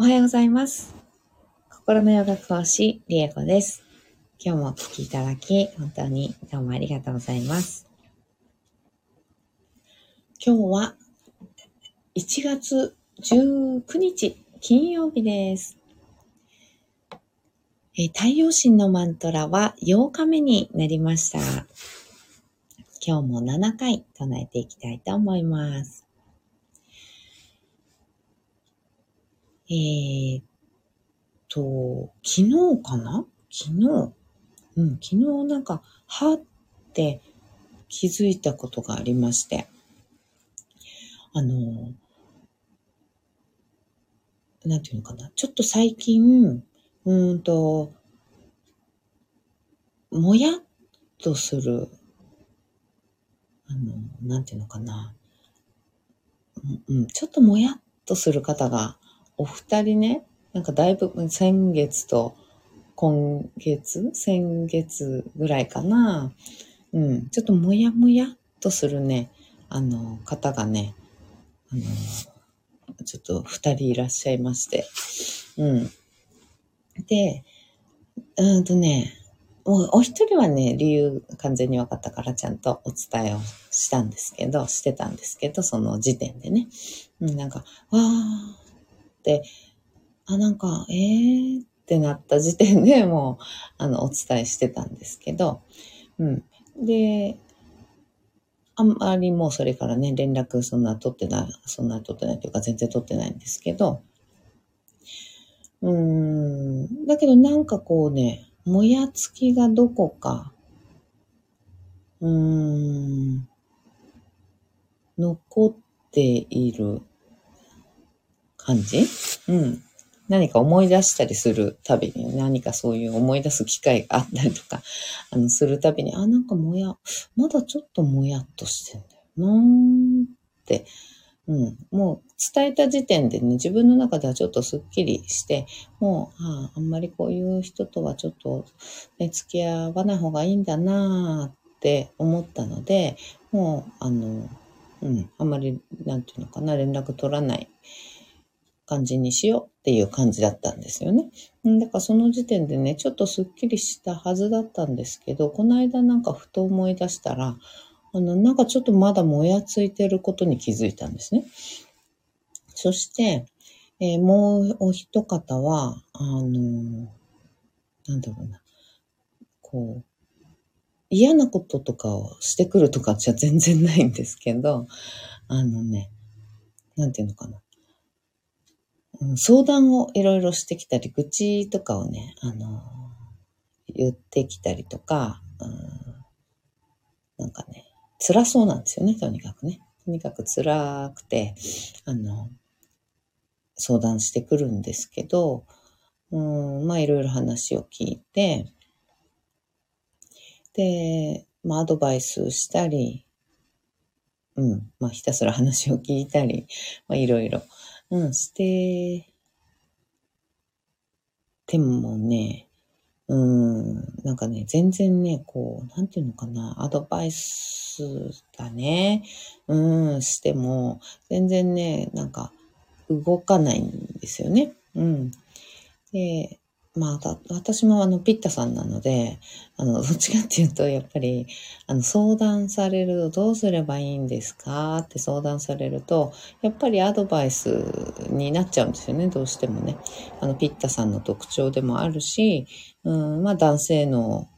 おはようございます。心のヨガ講師、リエコです。今日もお聞きいただき、本当にどうもありがとうございます。今日は1月19日、金曜日です。え太陽神のマントラは8日目になりました。今日も7回唱えていきたいと思います。えーっと、昨日かな？昨日。うん、昨日なんか、はって気づいたことがありまして。あの、なんていうのかな？ちょっと最近、うんと、もやっとする、あの、なんていうのかな？うんちょっともやっとする方が、お二人ね、なんかだいぶ先月と今月先月ぐらいかな。うん、ちょっともやもやっとするね、あの、方がね、あの、ちょっと二人いらっしゃいまして。うん。で、うんとね、お一人はね、理由完全に分かったからちゃんとお伝えをしたんですけど、してたんですけど、その時点でね。うん、なんか、わー、あ、なんか、えーってなった時点でもう、あの、お伝えしてたんですけど、うん。で、あんまりもうそれからね、連絡そんな取ってない、そんな取ってないというか全然取ってないんですけど、うん、だけどなんかこうね、もやつきがどこか、うん、残っている感じ？うん。何か思い出したりするたびに、何かそういう思い出す機会があったりとか、あの、するたびに、あ、なんかもや、まだちょっともやっとしてんだよなーって、うん。もう伝えた時点でね、自分の中ではちょっとスッキリして、もう、ああ、あんまりこういう人とはちょっと、ね、付き合わない方がいいんだなーって思ったので、もう、あの、うん、あんまり、なんていうのかな、連絡取らない感じにしようっていう感じだったんですよね。んだからその時点でね、ちょっとスッキリしたはずだったんですけど、この間なんかふと思い出したら、あの、なんかちょっとまだもやついてることに気づいたんですね。そして、えーもうお一方は、あのなんだろうな、こう、嫌なこととかをしてくるとかじゃ全然ないんですけど、あのね、なんていうのかな。相談をいろいろしてきたり、愚痴とかをね、あの言ってきたりとか、うんなんかね、辛そうなんですよね、とにかくね。とにかく辛くて、あの、相談してくるんですけど、うん、まあいろいろ話を聞いて、で、まあアドバイスしたり、うん、まあひたすら話を聞いたり、まあいろいろ、うん、して、てもね、うん、なんかね、全然ね、こう、なんていうのかな、アドバイスだね、うん、しても、全然ね、なんか、動かないんですよね。うん。で、まあ、だ私もあの、ピッタさんなので、あの、どっちかっていうと、やっぱり、あの、相談される、どうすればいいんですかって相談されると、やっぱりアドバイスになっちゃうんですよね、どうしてもね。あの、ピッタさんの特徴でもあるし、うん、まあ、男性の、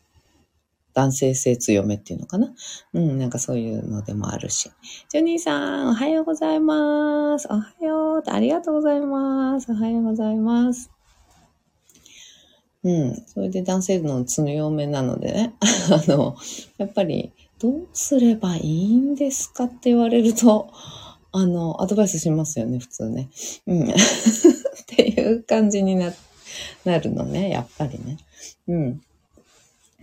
男性性強めっていうのかな。うん、なんかそういうのでもあるし。ジョニーさん、おはようございます。おはよう。ありがとうございます。おはようございます。うん。それで男性の強めなのでね。あの、やっぱり、どうすればいいんですかって言われると、あの、アドバイスしますよね、普通ね。うん。っていう感じにな、なるのね、やっぱりね。うん。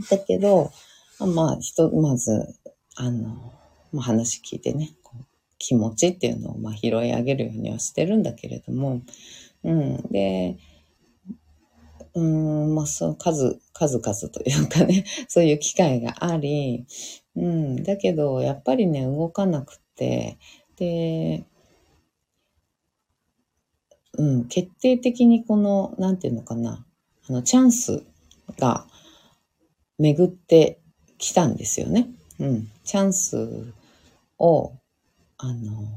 だけど、まあ、ひと、まず、あの、まあ、話聞いてね、こう気持ちっていうのを、まあ、拾い上げるようにはしてるんだけれども、うん。で、うん、まあ、そう、数、数々というかね、そういう機会があり、うん。だけど、やっぱりね、動かなくて、で、うん、決定的にこの、なんていうのかな、あの、チャンスが巡ってきたんですよね。うん。チャンスを、あの、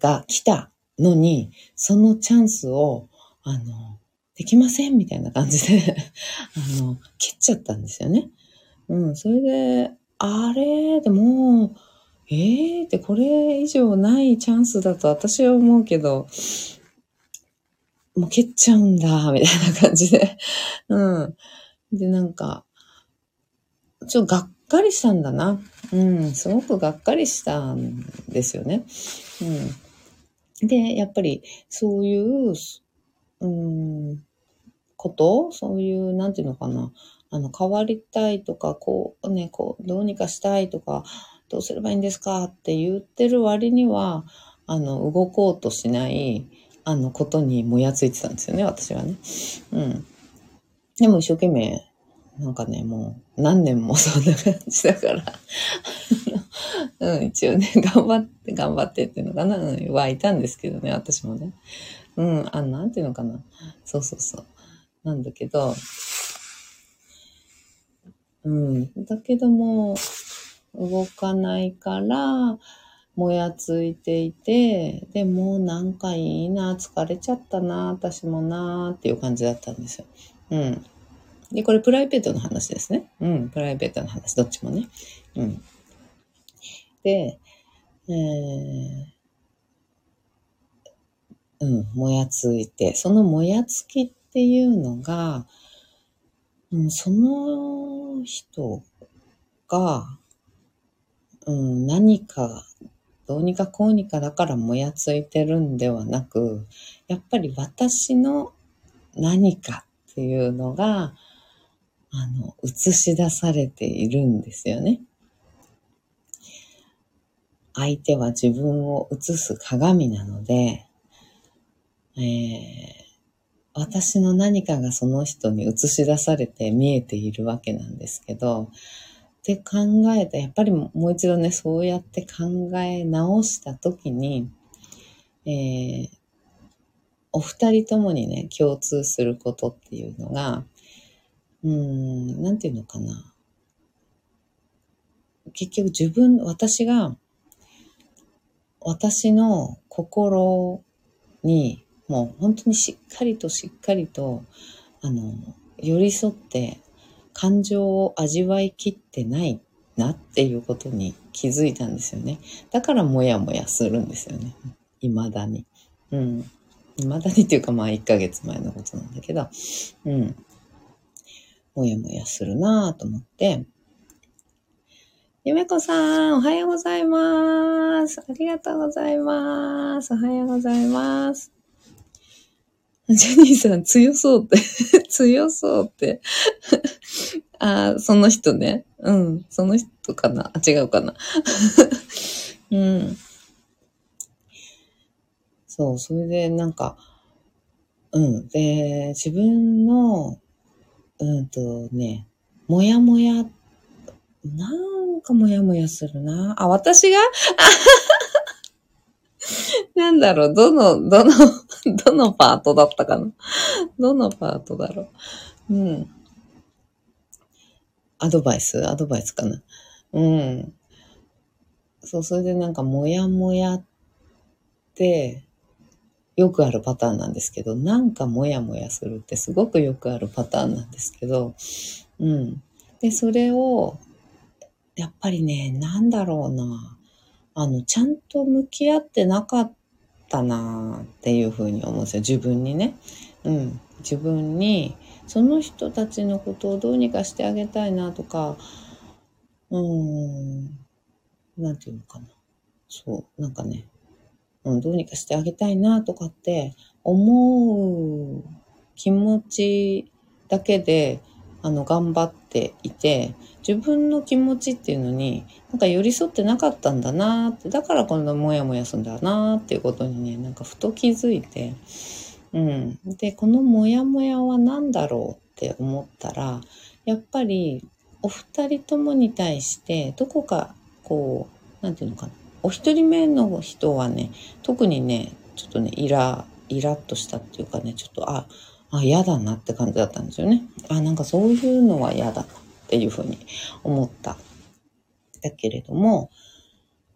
が来たのに、そのチャンスを、あの、できませんみたいな感じで あの、切っちゃったんですよね。うん、それで、あれ？でも、ええー、ってこれ以上ないチャンスだと私は思うけど、もう蹴っちゃうんだ、みたいな感じで。うん。で、なんか、ちょっとがっかりしたんだな。うん、すごくがっかりしたんですよね。うん。で、やっぱりそういう、うん、こと？そういう、なんていうのかな？あの、変わりたいとか、こうね、こう、どうにかしたいとか、どうすればいいんですか？って言ってる割には、あの、動こうとしない、あの、ことにもやついてたんですよね、私はね。うん。でも一生懸命、なんかね、もう何年もそんな感じだから うん、一応ね、頑張って、頑張ってっていうのかな、うん、はいたんですけどね、私もね。うん、あ、なんていうのかな。そうそうそう。なんだけど、うん、だけども、動かないから、もやついていて、でもなんかいいな、疲れちゃったな、私もな、っていう感じだったんですよ。うん。で、これプライベートの話ですね。うん、プライベートの話、どっちもね。うん。で、えー、うん、もやついて、そのもやつきっていうのが、うん、その人が、うん、何かどうにかこうにかだからもやついてるんではなく、やっぱり私の何かっていうのが、あの、映し出されているんですよね。相手は自分を映す鏡なので、えー、私の何かがその人に映し出されて見えているわけなんですけど、って考えた、やっぱりもう一度ね、そうやって考え直したときに、えー、お二人ともにね、共通することっていうのが、うん、なんていうのかな。結局自分、私が、私の心に、もう本当にしっかりとしっかりと、あの、寄り添って感情を味わいきってないなっていうことに気づいたんですよね。だからもやもやするんですよね。未だに。うん。未だにっていうかまあ1ヶ月前のことなんだけど、うん。もやもやするなぁと思って、ゆめこさん、おはようございます。ありがとうございます。おはようございます。ジェニーさん強そうって 強そうって あ、その人ね。うん。その人かなあ、違うかなうん。そう、それでなんか、うん。で、自分の、うんとね、もやもや、なんかもやもやするな。あ、私が？なんだろう、どの、どの、どのパートだったかな？どのパートだろう？うん。アドバイス？アドバイスかな？うん。そう、それでなんか、もやもやって、よくあるパターンなんですけど、なんかもやもやするってすごくよくあるパターンなんですけど、うん。で、それを、やっぱりね、なんだろうな。あの、ちゃんと向き合ってなかったなっていうふうに思うんですよ。自分にね。うん。自分に、その人たちのことをどうにかしてあげたいなとか、うーん、なんていうのかな。そう、なんかね、うん、どうにかしてあげたいなとかって思う気持ちだけで、あの、頑張っていて、自分の気持ちっていうのに、なんか寄り添ってなかったんだなって、だからこのモヤモヤするんだなっていうことにね、なんかふと気づいて、うん。で、このモヤモヤは何だろうって思ったら、やっぱりお二人ともに対して、どこかこう、なんていうのかな。お一人目の人はね、特にね、ちょっとね、イラ、イラッとしたっていうかね、ちょっと、あ、あ、嫌だなって感じだったんですよね。あ、なんかそういうのは嫌だなっていうふうに思った。だけれども、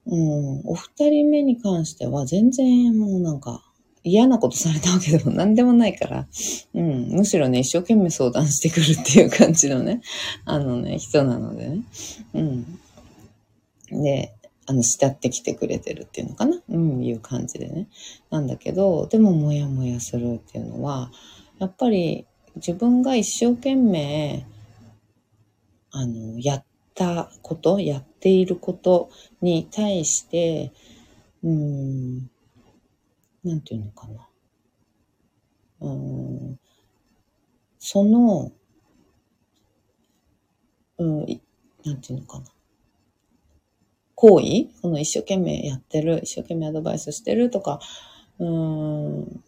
うん、お二人目に関しては全然もうなんか嫌なことされたわけでも何でもないから、うん、むしろね、一生懸命相談してくるっていう感じのね、あのね、人なのでね。うん。で、あの、慕ってきてくれてるっていうのかな？うん、いう感じでね。なんだけど、でもモヤモヤするっていうのは、やっぱり自分が一生懸命、あの、やったこと、やっていることに対して、うん、なんていうのかな。うん、その、うん、なんていうのかな。行為？この一生懸命やってる、一生懸命アドバイスしてるとか、うん、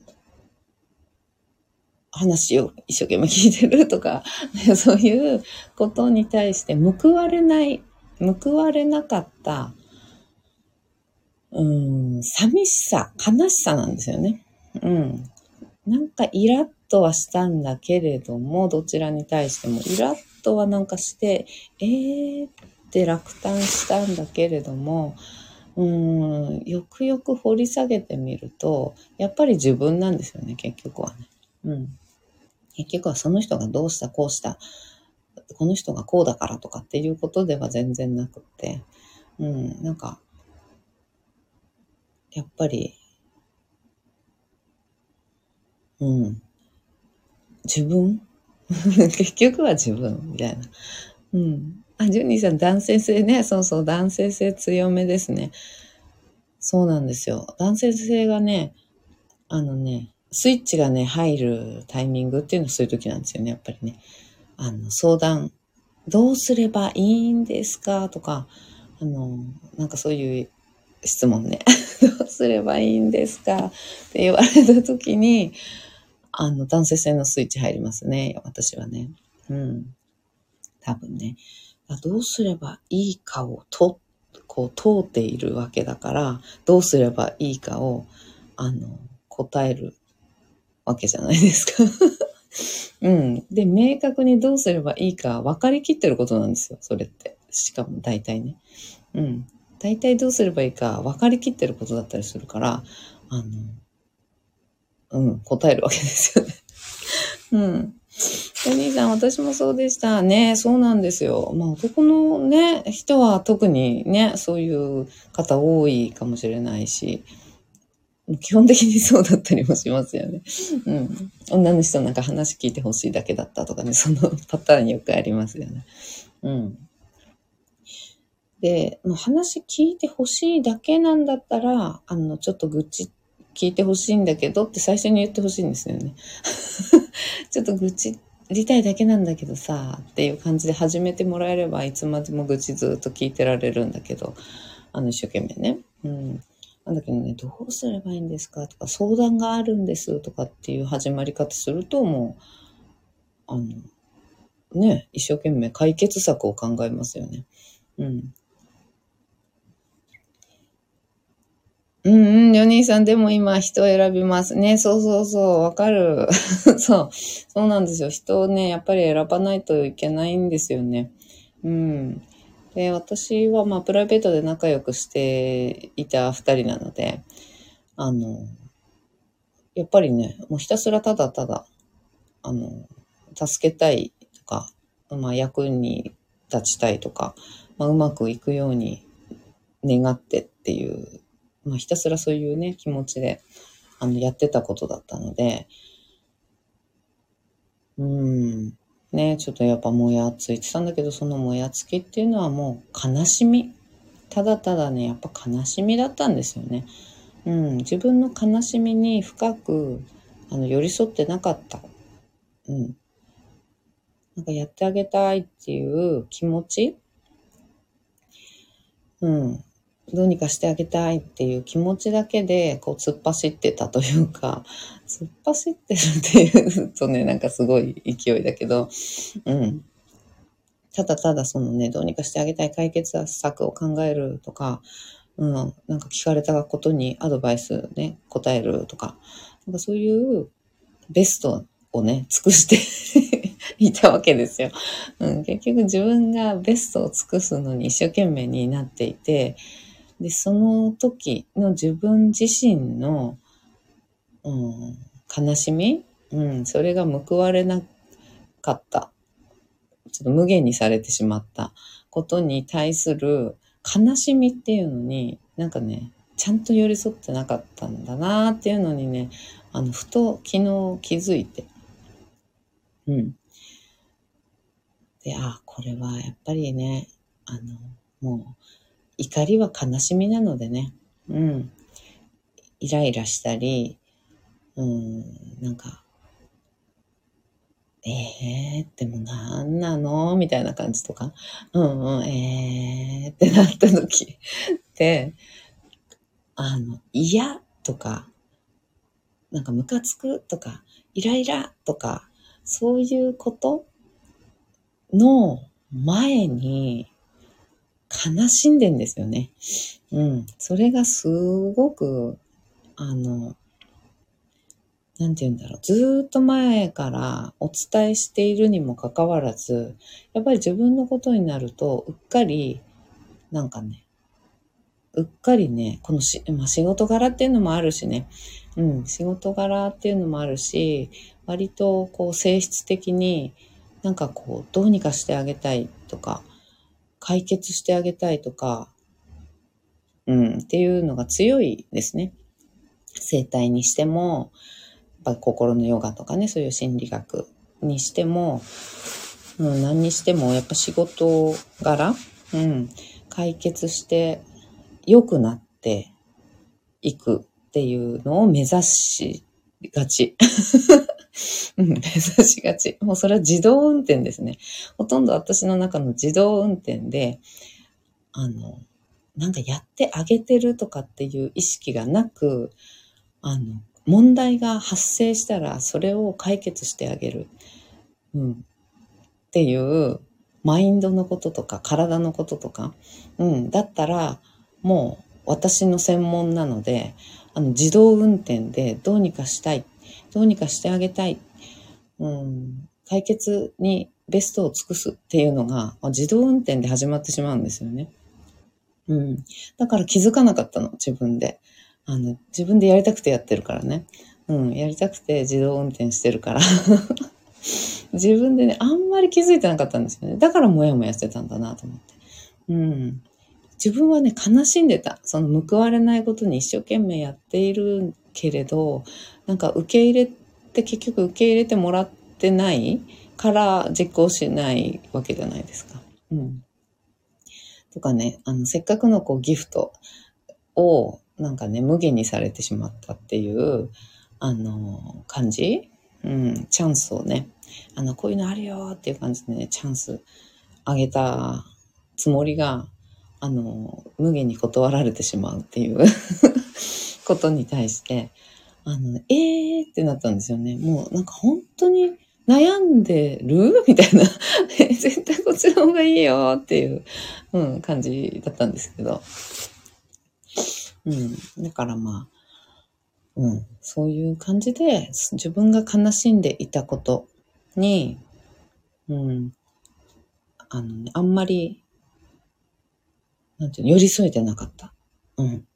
話を一生懸命聞いてるとか、そういうことに対して報われない、報われなかった、うん、寂しさ、悲しさなんですよね。うん。なんかイラッとはしたんだけれども、どちらに対してもイラッとはなんかして、えーって落胆したんだけれども、うん、よくよく掘り下げてみると、やっぱり自分なんですよね、結局はね。うん。結局はその人がどうした、こうした、この人がこうだからとかっていうことでは全然なくって、うん、なんか、やっぱり、うん、自分？結局は自分みたいな。うん。あ、ジュニーさん、男性性ね。そうそう、男性性強めですね。そうなんですよ。男性性がね、あのね、スイッチがね、入るタイミングっていうのはそういう時なんですよね、やっぱりね。あの、相談、どうすればいいんですか？とか、あの、なんかそういう質問ね。どうすればいいんですか？って言われた時に、あの、男性性のスイッチ入りますね、私はね。うん。多分ね。どうすればいいかをと、こう通っているわけだから、どうすればいいかを、あの、答えるわけじゃないですか うん。で、明確にどうすればいいか分かりきってることなんですよ、それって。しかも大体ね。うん。大体どうすればいいか分かりきってることだったりするから、あの、うん、答えるわけですよね。うん。お兄さん、私もそうでした。ね、そうなんですよ。まあ男のね、人は特にね、そういう方多いかもしれないし、基本的にそうだったりもしますよね。うん。女の人なんか話聞いてほしいだけだったとかね、そのパターンよくありますよね。うん。で、もう話聞いてほしいだけなんだったら、あの、ちょっと愚痴聞いてほしいんだけどって最初に言ってほしいんですよね。ちょっと愚痴りたいだけなんだけどさ、っていう感じで始めてもらえれば、いつまでも愚痴ずっと聞いてられるんだけど、あの、一生懸命ね。うん。なんだけどね、どうすればいいんですか？とか、相談があるんですとかっていう始まり方すると、もう、あの、ね、一生懸命解決策を考えますよね。うん。うんうん、ヨニーさんでも今人を選びますね。そうそうそう、わかる。そう、そうなんですよ。人をね、やっぱり選ばないといけないんですよね。うん。で、私はまあプライベートで仲良くしていた二人なので、あの、やっぱりね、もうひたすらただただ、あの、助けたいとか、まあ役に立ちたいとか、まあうまくいくように願ってっていうまあ、ひたすらそういうね、気持ちで、あの、やってたことだったので、うん、ね、ちょっとやっぱもやついてたんだけど、そのもやつきっていうのはもう悲しみ。ただただね、やっぱ悲しみだったんですよね。うん、自分の悲しみに深く、あの、寄り添ってなかった。うん。なんかやってあげたいっていう気持ちうん。どうにかしてあげたいっていう気持ちだけで、こう、突っ走ってたというか、突っ走ってるっていうとね、なんかすごい勢いだけど、うん。ただただそのね、どうにかしてあげたい解決策を考えるとか、うん、なんか聞かれたことにアドバイスね、答えるとか、なんかそういうベストをね、尽くして いたわけですよ、うん。結局自分がベストを尽くすのに一生懸命になっていて、で、その時の自分自身の、うん、悲しみ、うん、それが報われなかった。ちょっと無限にされてしまったことに対する悲しみっていうのに、なんかね、ちゃんと寄り添ってなかったんだなっていうのにね、あの、ふと昨日気づいて。うん。で、あ、これはやっぱりね、あの、もう、怒りは悲しみなのでね、うん。イライラしたり、うん、なんか、ええー、でもなんなの？みたいな感じとか、うんうん、ええー、ってなった時。って、あの、嫌とか、なんかムカつくとか、イライラとか、そういうことの前に悲しんでんですよね。うん。それがすごく、あの、なんて言うんだろう。ずっと前からお伝えしているにもかかわらず、やっぱり自分のことになると、うっかり、なんかね、うっかりね、このし、まあ、仕事柄っていうのもあるしね、うん、仕事柄っていうのもあるし、割とこう性質的になんかこうどうにかしてあげたいとか、解決してあげたいとか、うん、っていうのが強いですね。生態にしても、ぱ心のヨガとかね、そういう心理学にしても、うん、何にしてもやっぱ仕事柄、うん、解決して良くなっていくっていうのを目指しがち。うん、目指しがち。もうそれは自動運転ですね。ほとんど私の中の自動運転で、あの、なんかやってあげてるとかっていう意識がなく、あの、問題が発生したらそれを解決してあげる。うん。っていうマインドのこととか体のこととか、うん。だったらもう私の専門なので、あの自動運転でどうにかしたい。どうにかしてあげたい。うん。解決にベストを尽くすっていうのが自動運転で始まってしまうんですよね。うん。だから気づかなかったの、自分で。あの、自分でやりたくてやってるからね。うん、やりたくて自動運転してるから 自分でね、あんまり気づいてなかったんですよね。だからモヤモヤしてたんだなと思って。うん。自分はね、悲しんでた。その報われないことに一生懸命やっているけれど、なんか受け入れて、結局受け入れてもらってないから実行しないわけじゃないですか。うん。とかね、あの、せっかくのこうギフトをなんかね、無限にされてしまったっていう、あの、感じ？うん、チャンスをね、あの、こういうのあるよっていう感じでね、チャンスあげたつもりが、あの、無限に断られてしまうっていう ことに対して、あの、えーってなったんですよね。もうなんか本当に悩んでる？みたいな絶対こっちの方がいいよっていう、うん、感じだったんですけど。うん。だからまあ、うん。そういう感じで、自分が悲しんでいたことに、うん。あのね、あんまり、なんていうの、寄り添えてなかった。うん。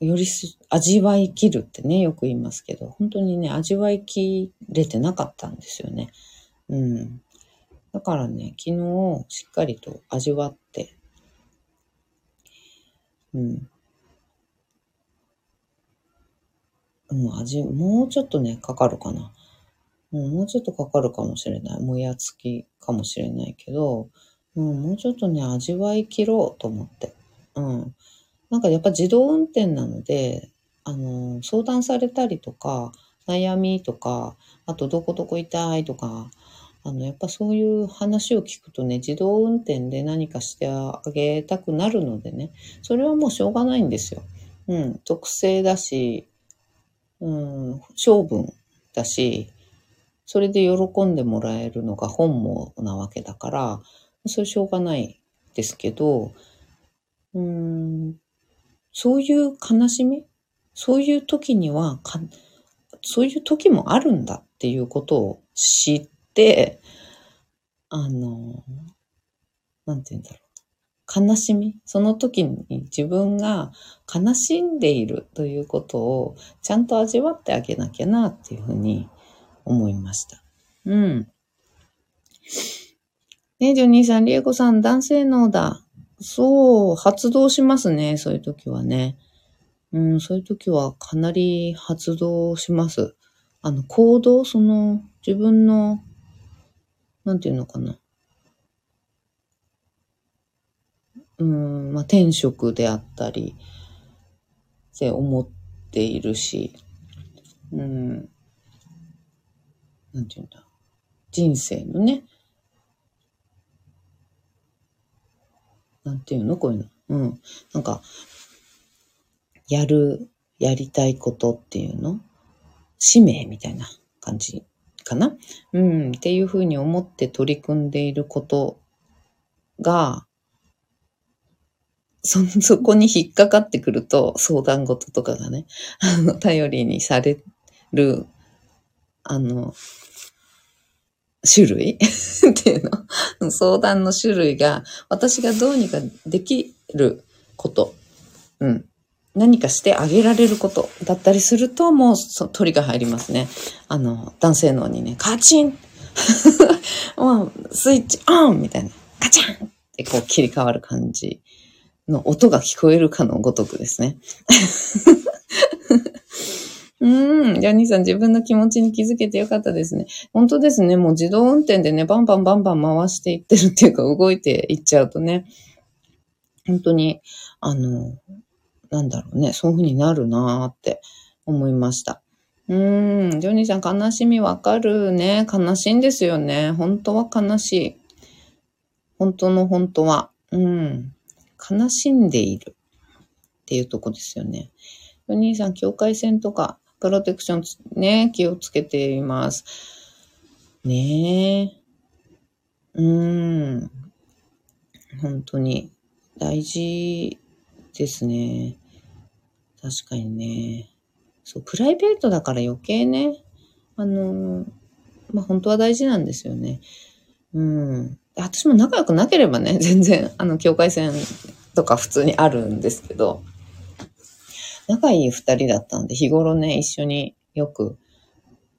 よりす、味わいきるってね、よく言いますけど、本当にね、味わいきれてなかったんですよね。うん。だからね、昨日しっかりと味わって、うん。もう、味、もうちょっとね、かかるかな。もうちょっとかかるかもしれない。もやつきかもしれないけど、もうちょっとね、味わい切ろうと思って。うん。なんかやっぱ自動運転なので、あの、相談されたりとか、悩みとか、あとどこどこ痛いとか、あの、やっぱそういう話を聞くとね、自動運転で何かしてあげたくなるのでね、それはもうしょうがないんですよ。うん、特性だし、うん、性分だし、それで喜んでもらえるのが本望なわけだから、それしょうがないですけど、うん、そういう悲しみそういう時にはか、そういう時もあるんだっていうことを知って、あの、なんて言うんだろう。悲しみその時に自分が悲しんでいるということをちゃんと味わってあげなきゃなっていうふうに思いました。うん。ねジョニーさん、リエコさん、男性脳だ。そう、発動しますね、そういう時はね。うん、そういう時はかなり発動します。あの、行動、その、自分の、なんていうのかな。うん、まあ、転職であったり、って思っているし、うん、なんていうんだ。人生のね、なんていうの？こういうの。うん。なんか、やる、やりたいことっていうの？使命みたいな感じかな？うん。っていうふうに思って取り組んでいることが、そ、そこに引っかかってくると、相談事とかがね、あの、頼りにされる、あの、種類？っていうの。相談の種類が、私がどうにかできること、うん。何かしてあげられること。だったりすると、もうそ鳥が入りますね。あの、男性脳にね、カチン！もうスイッチオン！みたいな、カチャン！ってこう切り替わる感じの音が聞こえるかのごとくですね。うん。ジャニーさん自分の気持ちに気づけてよかったですね。本当ですね。もう自動運転でね、バンバンバンバン回していってるっていうか、動いていっちゃうとね、本当に、あの、なんだろうね、そういう風になるなーって思いました。うん、ジョニーさん悲しみわかるね。悲しいんですよね。本当は悲しい。本当の本当は。うん。悲しんでいるっていうとこですよね。ジョニーさん、境界線とかプロテクションね、気をつけています。ねえ。うーん。本当に大事ですね。確かにね。そう、プライベートだから余計ね、あの、まあ、本当は大事なんですよね。うん。私も仲良くなければね、全然、あの、境界線とか普通にあるんですけど、仲いい二人だったんで、日頃ね、一緒によく、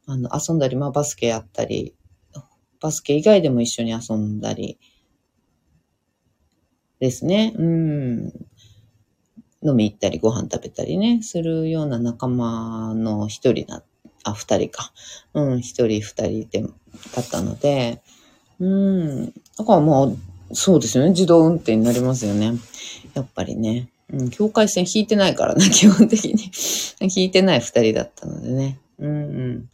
あの、遊んだり、まあ、バスケやったり、バスケ以外でも一緒に遊んだり、ですね。うん。飲み行ったり、ご飯食べたりね、するような仲間の一人な、あ、二人か。うん、一人二人で、だったので、うん。だからもう、そうですよね。自動運転になりますよね。やっぱりね。うん、境界線引いてないからね、基本的に。引いてない二人だったのでね。うんうん。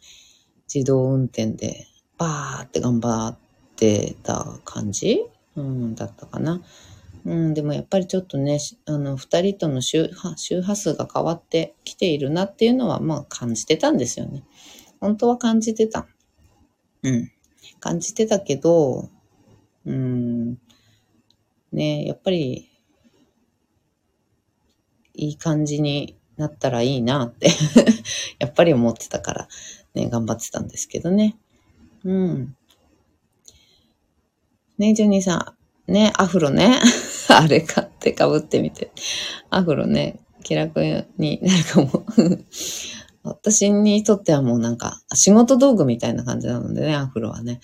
自動運転で、バーって頑張ってた感じ？うん、だったかな。うん、でもやっぱりちょっとね、あの、二人との周波周波数が変わってきているなっていうのは、まあ感じてたんですよね。本当は感じてた。うん。感じてたけど、うん、ね、やっぱりいい感じになったらいいなって やっぱり思ってたから、ね、頑張ってたんですけどね。うん。ね、ジョニーさん。ね、アフロね。あれ買って被ってみて。アフロね、気楽になるかも。私にとってはもうなんか、仕事道具みたいな感じなのでね、アフロはね。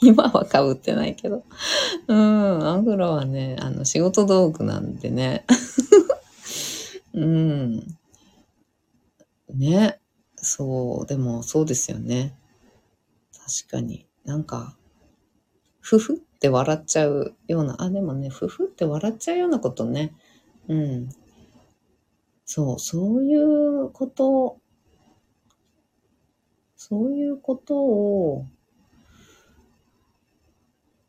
今は被ってないけど。うん、アフロはね、あの、仕事道具なんでね。うん。ね。そう、でもそうですよね。確かに。なんか、ふふって笑っちゃうような、あ、でもね、ふふって笑っちゃうようなことね。うん。そう、そういうこと、そういうことを、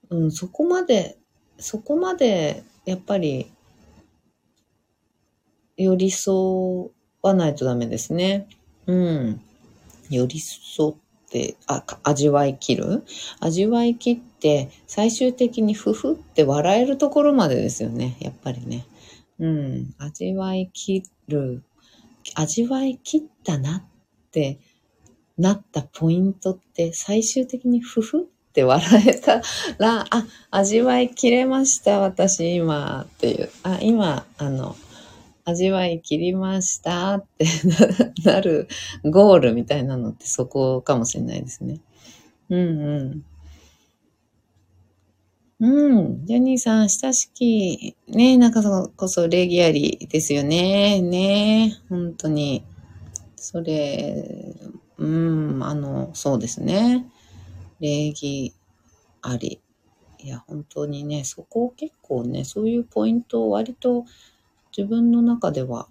うん、そこまで、そこまで、やっぱり、寄り添わないとダメですね。うん。寄り添って、あ、味わい切る？味わい切って、最終的にふふって笑えるところまでですよね。やっぱりね。うん、味わい切る、味わい切ったなってなったポイントって最終的にふふって笑えたら、あ、味わい切れました、私今っていう。あ、今、あの、味わい切りましたって なるゴールみたいなのってそこかもしれないですね。うんうん。うん。ジョニーさん、親しき、ね、なんかそこそ礼儀ありですよね。ね、本当に。それ、うん、あの、そうですね。礼儀あり。いや、本当にね、そこを結構ね、そういうポイントを割と自分の中では、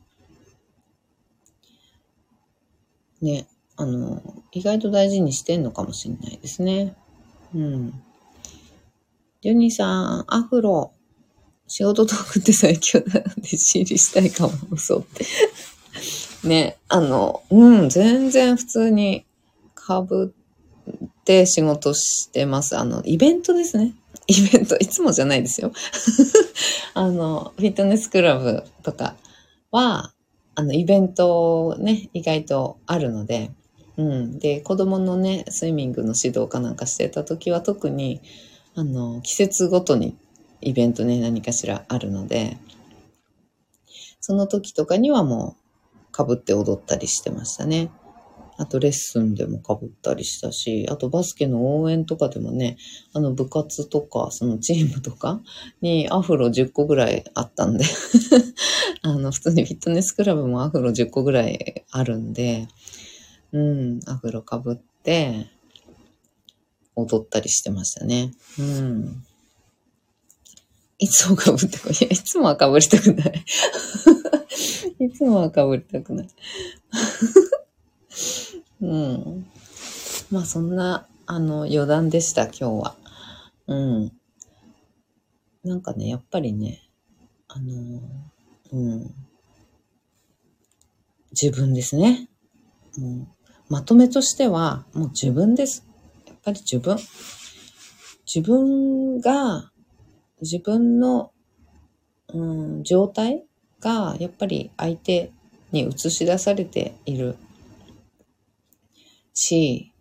ね、あの、意外と大事にしてんのかもしれないですね。うん。ジュニーさん、アフロ、仕事トークって最強だなって知りしたいかも、嘘って。ね、あの、うん、全然普通に被って仕事してます。あの、イベントですね。イベント、いつもじゃないですよ。あの、フィットネスクラブとかは、あの、イベントね、意外とあるので、うん。で、子供のね、スイミングの指導かなんかしてた時は特に、あの、季節ごとにイベントね、何かしらあるので、その時とかにはもう、被って踊ったりしてましたね。あとレッスンでも被ったりしたし、あとバスケの応援とかでもね、あの部活とか、そのチームとかにアフロ10個ぐらいあったんで あの普通にフィットネスクラブもアフロ10個ぐらいあるんで、うん、アフロ被って、踊ったりしてましたね。うん。いつも被ってこい。いや、いつもは被りたくない。いつもは被りたくない。うん。まあそんな、あの、余談でした、今日は。うん。なんかね、やっぱりね、あの、うん。自分ですね。うん、まとめとしては、もう自分です。やっぱり自分。自分が、自分の、うん、状態が、やっぱり相手に映し出されているし、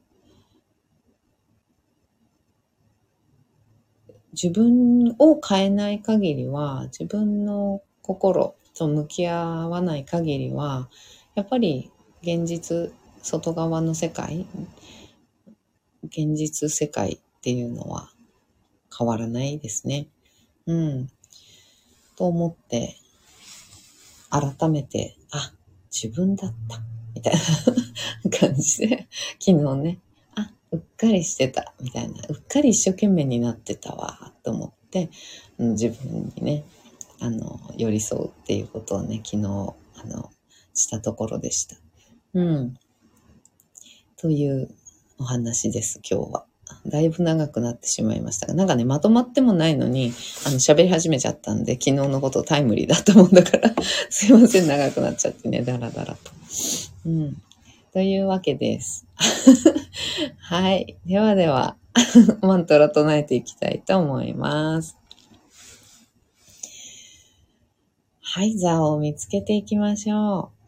自分を変えない限りは、自分の心と向き合わない限りは、やっぱり現実、外側の世界、現実世界っていうのは変わらないですね。うん。と思って、改めて、あ、自分だった。みたいな感じで、昨日ね、あ、うっかりしてた、みたいな、うっかり一生懸命になってたわ、と思って、うん、自分にね、あの、寄り添うっていうことをね、昨日、あの、したところでした。うん。というお話です、今日は。だいぶ長くなってしまいましたが、なんかね、まとまってもないのに、あの、喋り始めちゃったんで、昨日のことタイムリーだったもんだから、すいません、長くなっちゃってね、だらだらと。うん。というわけです。はい。ではでは、マントラ唱えていきたいと思います。はい、座を見つけていきましょう。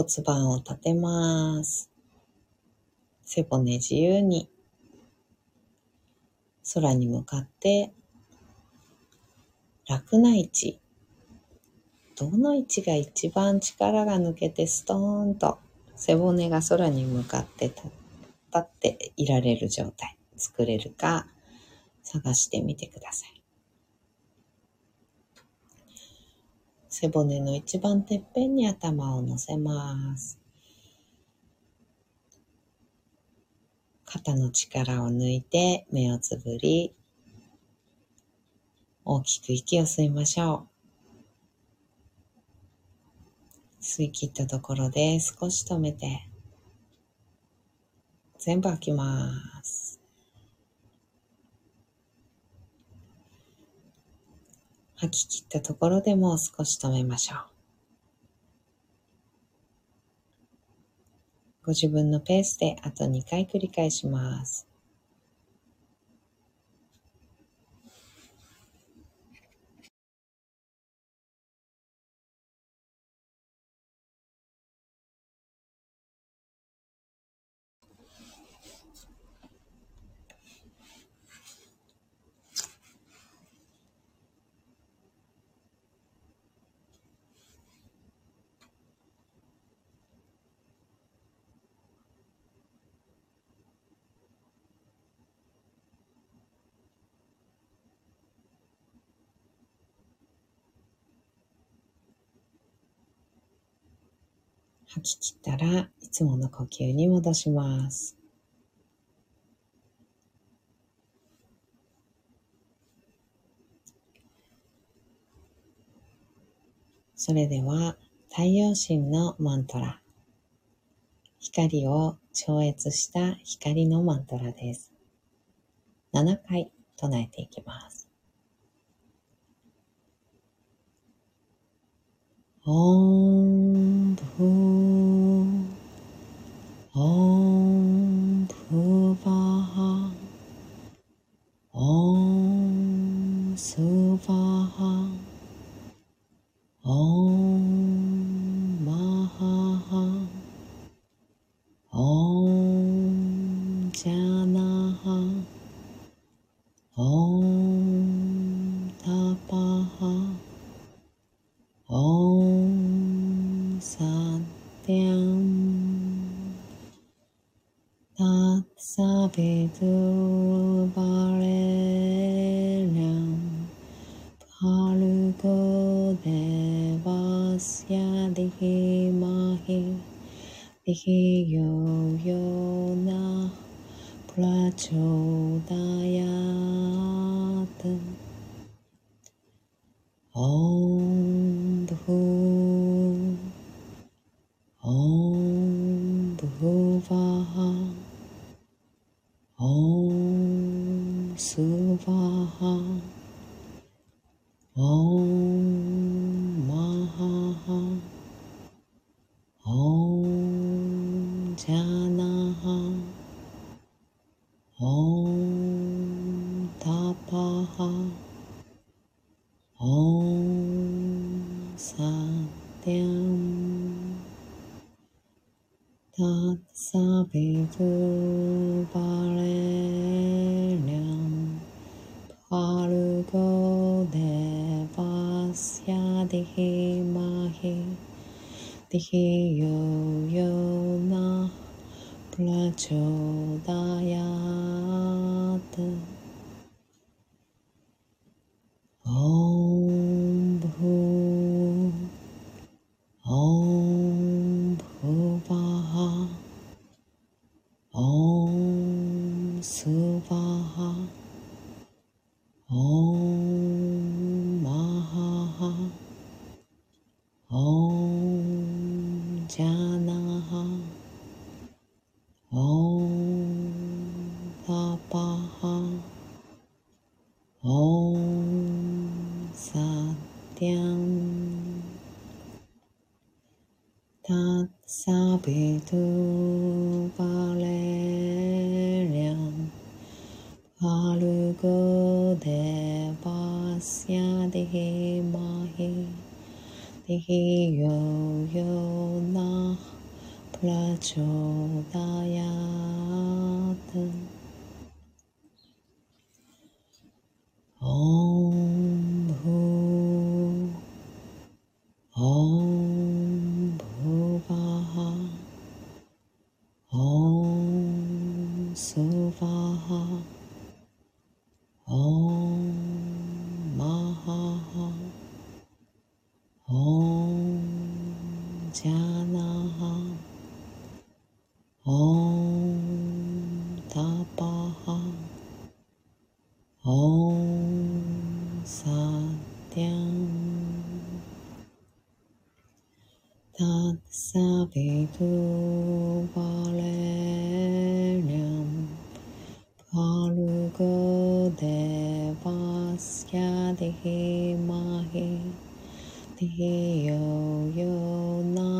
骨盤を立てます。背骨自由に空に向かって楽な位置。どの位置が一番力が抜けてストーンと背骨が空に向かって立っていられる状態作れるか探してみてください。背骨の一番てっぺんに頭を乗せます。肩の力を抜いて目をつぶり、大きく息を吸いましょう。吸い切ったところで少し止めて、全部吐きます。吐き切ったところでもう少し止めましょう。ご自分のペースであと2回繰り返します。吐き切ったらいつもの呼吸に戻します。それでは太陽神のマントラ。光を超越した光のマントラです。7回唱えていきます。オーンブー tat savitur varenyam bhargo devasya dihimahi dihiyo yo na prachodayat Om Tat savitu valenyam palugo devasya dhimahi dhiyo yo na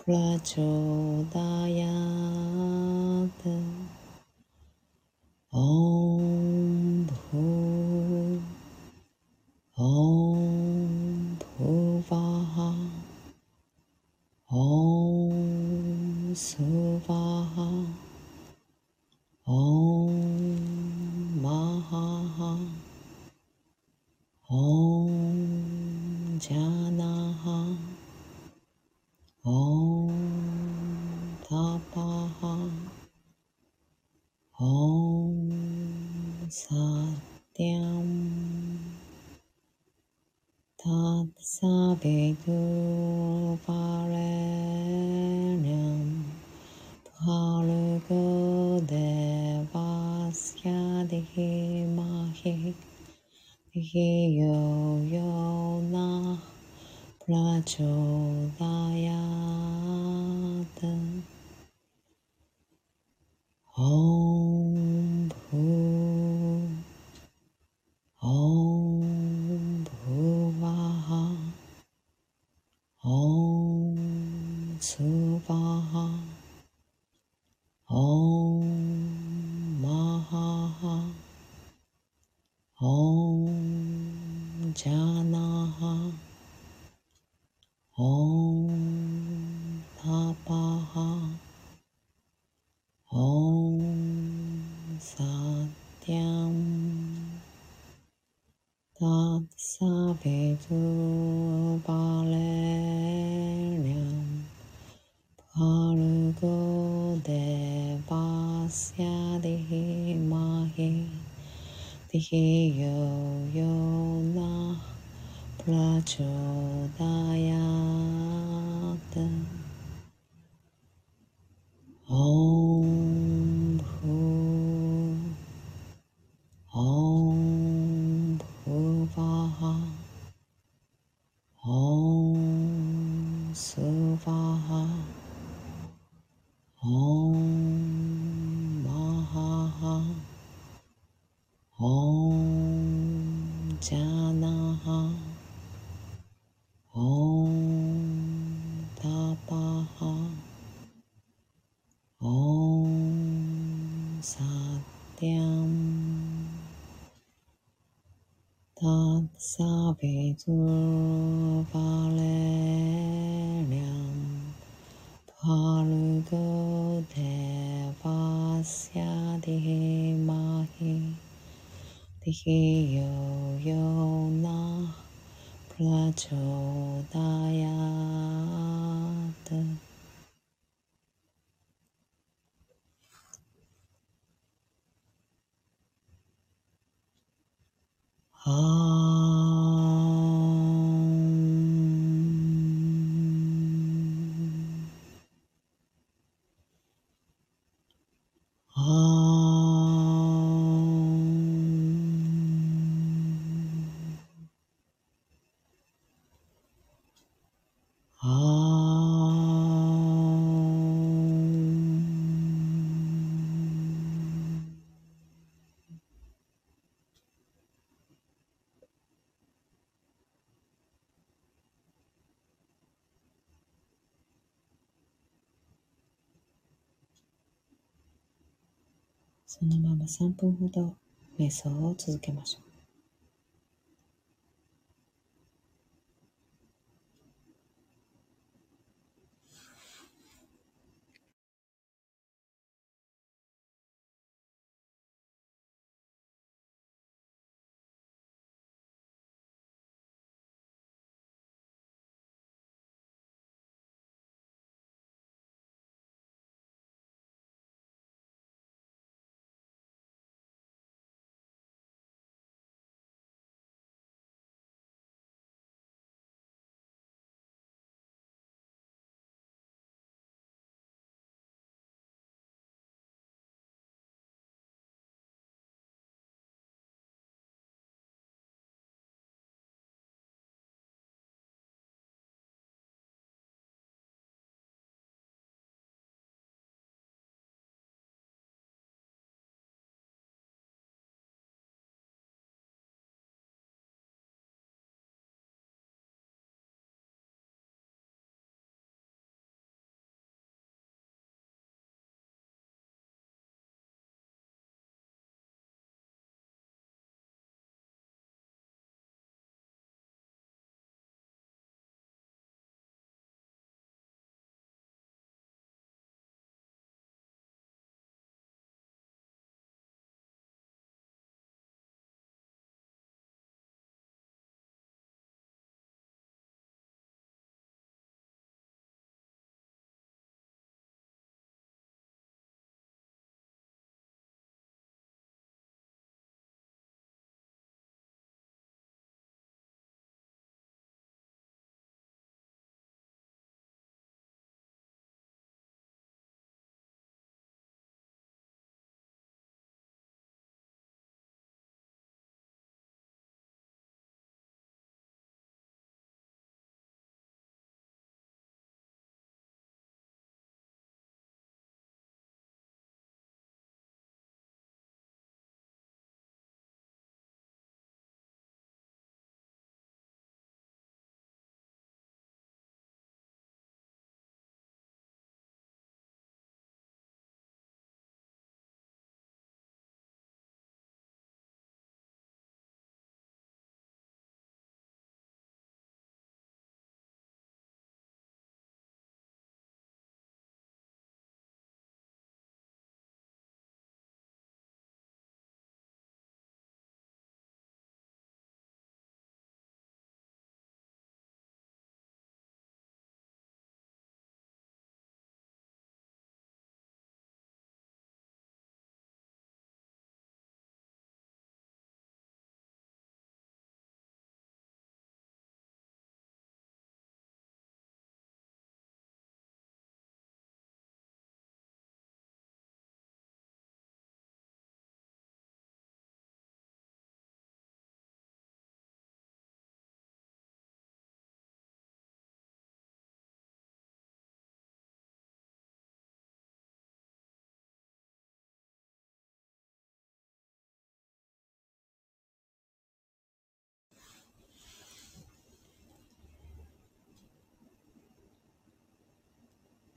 prachodayat Om Vasudevaya Om Maha Om 사대암. 닷사비둘바레렴. 파르그데바스야디마히. 디히요요나. 플라조 そのまま3分ほど瞑想を続けましょう。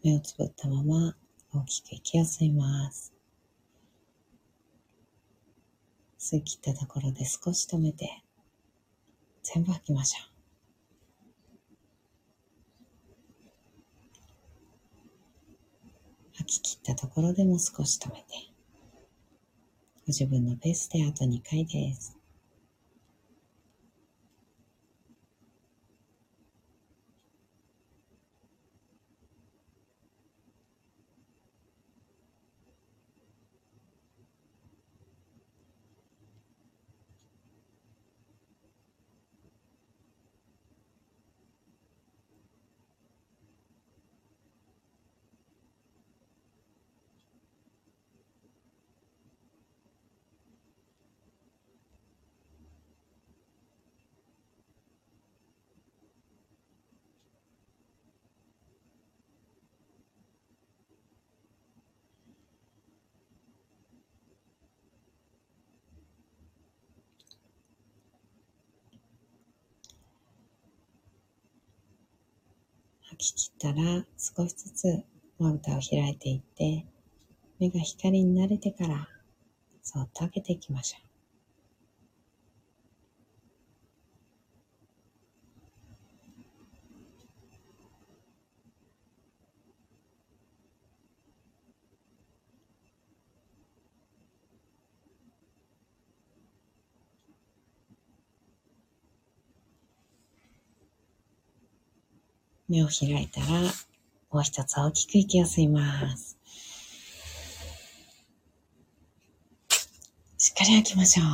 目をつぶったまま大きく息を吸います。吸い切ったところで少し止めて、全部吐きましょう。吐き切ったところでも少し止めて、ご自分のペースであと2回です。吐き切ったら少しずつまぶたを開いていって、目が光に慣れてから、そっと開けていきましょう。目を開いたら、もう一つ大きく息を吸います。しっかり吐きましょう。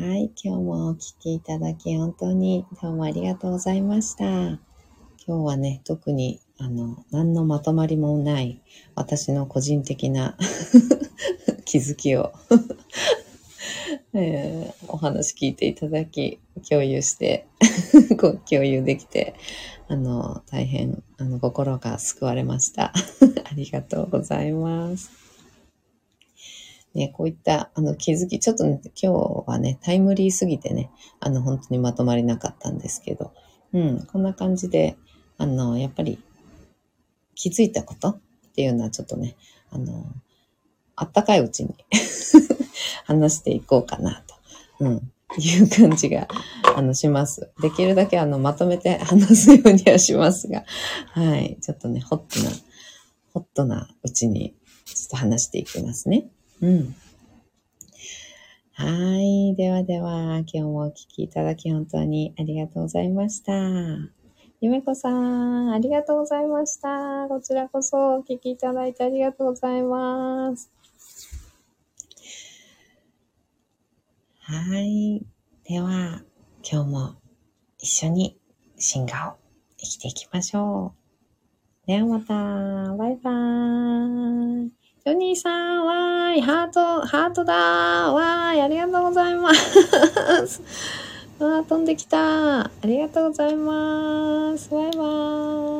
はい、今日もお聴きいただき本当にどうもありがとうございました。今日はね、特にあの、何のまとまりもない私の個人的な 気づきを えー、お話聞いていただき、共有して 共有できて、あの、大変、あの、心が救われました。ありがとうございます。ね、こういった、あの、気づき、ちょっとね、今日はね、タイムリーすぎてね、あの、本当にまとまりなかったんですけど、うん、こんな感じで、あの、やっぱり、気づいたこと？っていうのはちょっとね、あの、あったかいうちに 話していこうかなと、うん、いう感じが、あの、します。できるだけあの、まとめて話すようにはしますが、はい、ちょっとね、ホットな、ホットなうちに、ちょっと話していきますね。うん。はい。ではでは、今日もお聞きいただき本当にありがとうございました。ゆめこさん、ありがとうございました。こちらこそお聞きいただいてありがとうございます。はい。では、今日も一緒に進化を生きていきましょう。ではまた、バイバーイ。ジョニーさん、わーい、ハート、ハートだー、わーい、ありがとうございます。あー、飛んできた。ありがとうございます。バイバーイ。